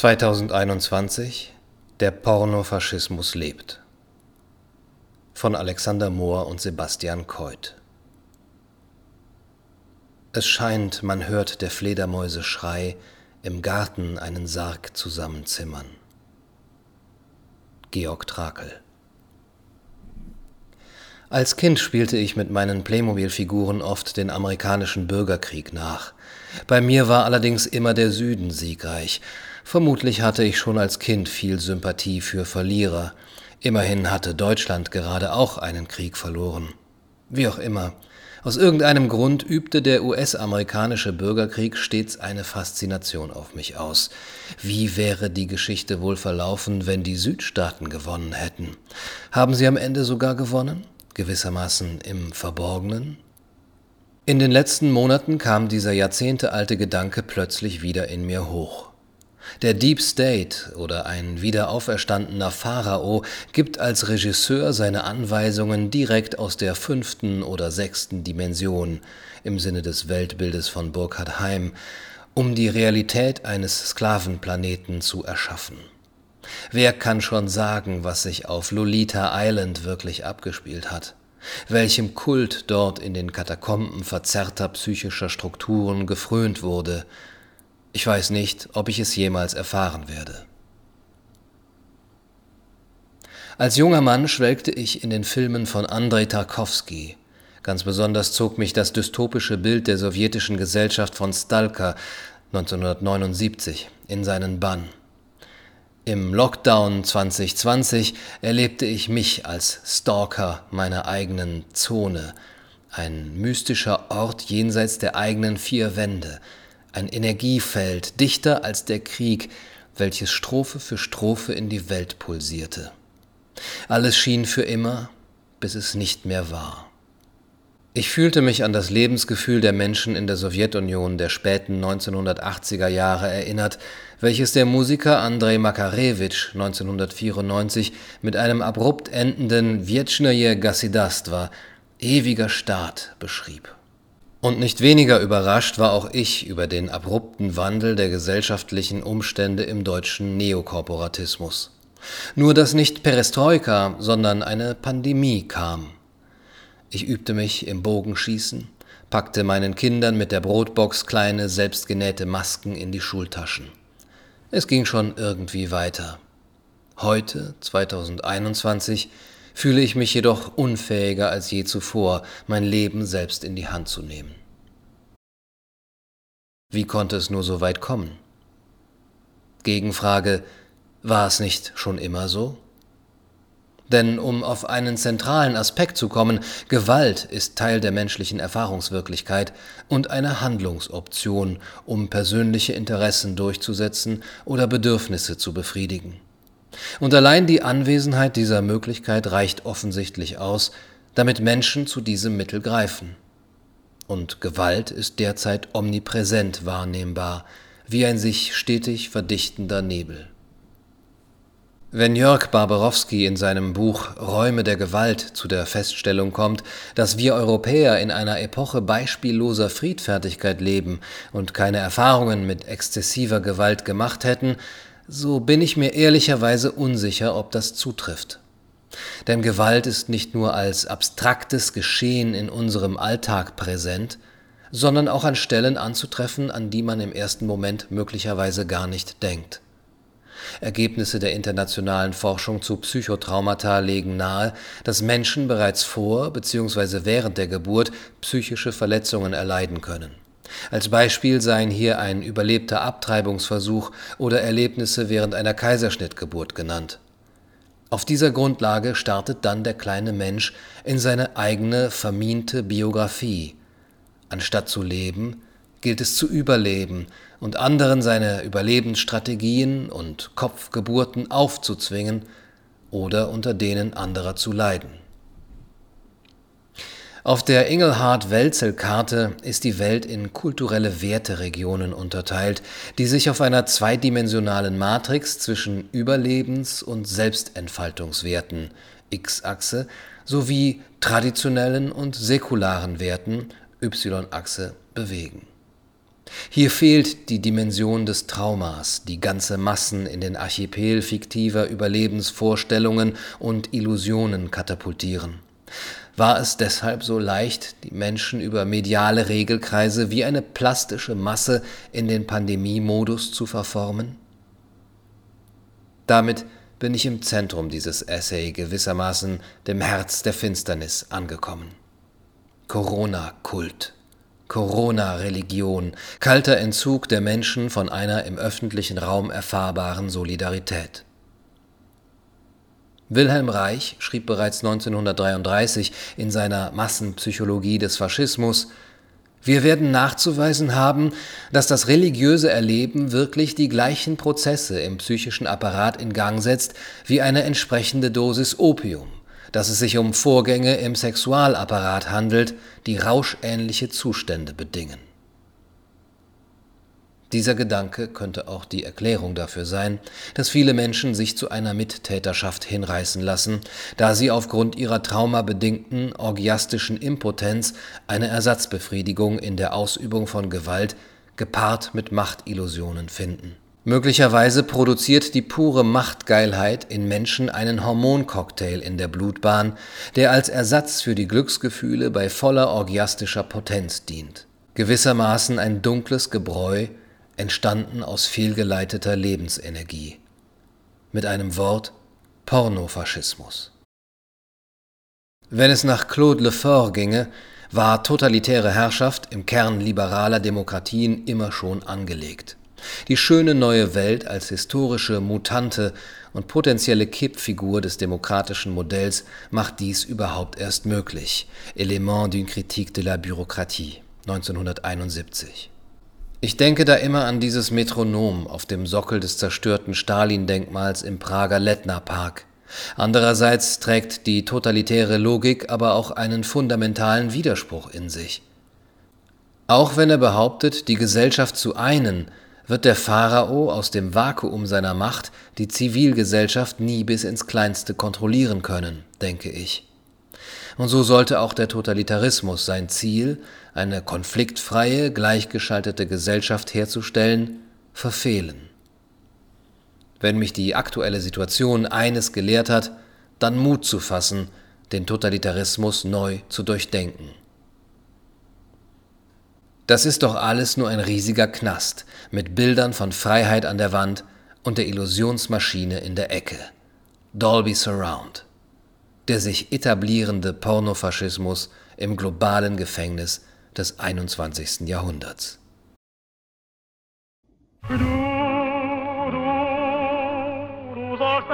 2021 Der Pornofaschismus lebt von Alexander Mohr und Sebastian Keuth Es scheint, man hört der Fledermäuse Schrei im Garten einen Sarg zusammenzimmern. Georg Trakel Als Kind spielte ich mit meinen Playmobil-Figuren oft den amerikanischen Bürgerkrieg nach. Bei mir war allerdings immer der Süden siegreich, Vermutlich hatte ich schon als Kind viel Sympathie für Verlierer. Immerhin hatte Deutschland gerade auch einen Krieg verloren. Wie auch immer, aus irgendeinem Grund übte der US-amerikanische Bürgerkrieg stets eine Faszination auf mich aus. Wie wäre die Geschichte wohl verlaufen, wenn die Südstaaten gewonnen hätten? Haben sie am Ende sogar gewonnen? Gewissermaßen im Verborgenen? In den letzten Monaten kam dieser jahrzehntealte Gedanke plötzlich wieder in mir hoch. Der Deep State oder ein wiederauferstandener Pharao gibt als Regisseur seine Anweisungen direkt aus der fünften oder sechsten Dimension im Sinne des Weltbildes von Burkhard Heim, um die Realität eines Sklavenplaneten zu erschaffen. Wer kann schon sagen, was sich auf Lolita Island wirklich abgespielt hat? Welchem Kult dort in den Katakomben verzerrter psychischer Strukturen gefrönt wurde, ich weiß nicht, ob ich es jemals erfahren werde. Als junger Mann schwelgte ich in den Filmen von Andrei Tarkovsky. Ganz besonders zog mich das dystopische Bild der sowjetischen Gesellschaft von Stalka 1979 in seinen Bann. Im Lockdown 2020 erlebte ich mich als Stalker meiner eigenen Zone, ein mystischer Ort jenseits der eigenen vier Wände, ein Energiefeld, dichter als der Krieg, welches Strophe für Strophe in die Welt pulsierte. Alles schien für immer, bis es nicht mehr war. Ich fühlte mich an das Lebensgefühl der Menschen in der Sowjetunion der späten 1980er Jahre erinnert, welches der Musiker Andrei Makarewitsch 1994 mit einem abrupt endenden Wietschnaje Gassidastva, ewiger Staat, beschrieb. Und nicht weniger überrascht war auch ich über den abrupten Wandel der gesellschaftlichen Umstände im deutschen Neokorporatismus. Nur dass nicht Perestroika, sondern eine Pandemie kam. Ich übte mich im Bogenschießen, packte meinen Kindern mit der Brotbox kleine selbstgenähte Masken in die Schultaschen. Es ging schon irgendwie weiter. Heute, 2021, fühle ich mich jedoch unfähiger als je zuvor, mein Leben selbst in die Hand zu nehmen. Wie konnte es nur so weit kommen? Gegenfrage, war es nicht schon immer so? Denn um auf einen zentralen Aspekt zu kommen, Gewalt ist Teil der menschlichen Erfahrungswirklichkeit und eine Handlungsoption, um persönliche Interessen durchzusetzen oder Bedürfnisse zu befriedigen. Und allein die Anwesenheit dieser Möglichkeit reicht offensichtlich aus, damit Menschen zu diesem Mittel greifen. Und Gewalt ist derzeit omnipräsent wahrnehmbar, wie ein sich stetig verdichtender Nebel. Wenn Jörg Barbarowski in seinem Buch Räume der Gewalt zu der Feststellung kommt, dass wir Europäer in einer Epoche beispielloser Friedfertigkeit leben und keine Erfahrungen mit exzessiver Gewalt gemacht hätten, so bin ich mir ehrlicherweise unsicher, ob das zutrifft. Denn Gewalt ist nicht nur als abstraktes Geschehen in unserem Alltag präsent, sondern auch an Stellen anzutreffen, an die man im ersten Moment möglicherweise gar nicht denkt. Ergebnisse der internationalen Forschung zu Psychotraumata legen nahe, dass Menschen bereits vor bzw. während der Geburt psychische Verletzungen erleiden können. Als Beispiel seien hier ein überlebter Abtreibungsversuch oder Erlebnisse während einer Kaiserschnittgeburt genannt. Auf dieser Grundlage startet dann der kleine Mensch in seine eigene vermiente Biografie. Anstatt zu leben, gilt es zu überleben und anderen seine Überlebensstrategien und Kopfgeburten aufzuzwingen oder unter denen anderer zu leiden. Auf der Engelhardt-Welzel-Karte ist die Welt in kulturelle Werteregionen unterteilt, die sich auf einer zweidimensionalen Matrix zwischen Überlebens- und Selbstentfaltungswerten X-Achse sowie traditionellen und säkularen Werten Y-Achse bewegen. Hier fehlt die Dimension des Traumas, die ganze Massen in den Archipel fiktiver Überlebensvorstellungen und Illusionen katapultieren. War es deshalb so leicht, die Menschen über mediale Regelkreise wie eine plastische Masse in den Pandemiemodus zu verformen? Damit bin ich im Zentrum dieses Essay gewissermaßen dem Herz der Finsternis angekommen. Corona-Kult. Corona-Religion, kalter Entzug der Menschen von einer im öffentlichen Raum erfahrbaren Solidarität. Wilhelm Reich schrieb bereits 1933 in seiner Massenpsychologie des Faschismus, wir werden nachzuweisen haben, dass das religiöse Erleben wirklich die gleichen Prozesse im psychischen Apparat in Gang setzt wie eine entsprechende Dosis Opium dass es sich um Vorgänge im Sexualapparat handelt, die rauschähnliche Zustände bedingen. Dieser Gedanke könnte auch die Erklärung dafür sein, dass viele Menschen sich zu einer Mittäterschaft hinreißen lassen, da sie aufgrund ihrer traumabedingten orgiastischen Impotenz eine Ersatzbefriedigung in der Ausübung von Gewalt gepaart mit Machtillusionen finden. Möglicherweise produziert die pure Machtgeilheit in Menschen einen Hormoncocktail in der Blutbahn, der als Ersatz für die Glücksgefühle bei voller orgiastischer Potenz dient. Gewissermaßen ein dunkles Gebräu, entstanden aus fehlgeleiteter Lebensenergie. Mit einem Wort Pornofaschismus. Wenn es nach Claude Lefort ginge, war totalitäre Herrschaft im Kern liberaler Demokratien immer schon angelegt. Die schöne neue Welt als historische Mutante und potenzielle Kippfigur des demokratischen Modells macht dies überhaupt erst möglich. Element d'une critique de la bureaucratie 1971. Ich denke da immer an dieses Metronom auf dem Sockel des zerstörten Stalin-Denkmals im Prager Letna Park. Andererseits trägt die totalitäre Logik aber auch einen fundamentalen Widerspruch in sich. Auch wenn er behauptet, die Gesellschaft zu einen, wird der Pharao aus dem Vakuum seiner Macht die Zivilgesellschaft nie bis ins Kleinste kontrollieren können, denke ich. Und so sollte auch der Totalitarismus sein Ziel, eine konfliktfreie, gleichgeschaltete Gesellschaft herzustellen, verfehlen. Wenn mich die aktuelle Situation eines gelehrt hat, dann Mut zu fassen, den Totalitarismus neu zu durchdenken. Das ist doch alles nur ein riesiger Knast mit Bildern von Freiheit an der Wand und der Illusionsmaschine in der Ecke. Dolby Surround. Der sich etablierende Pornofaschismus im globalen Gefängnis des 21. Jahrhunderts. Du, du, du sagst,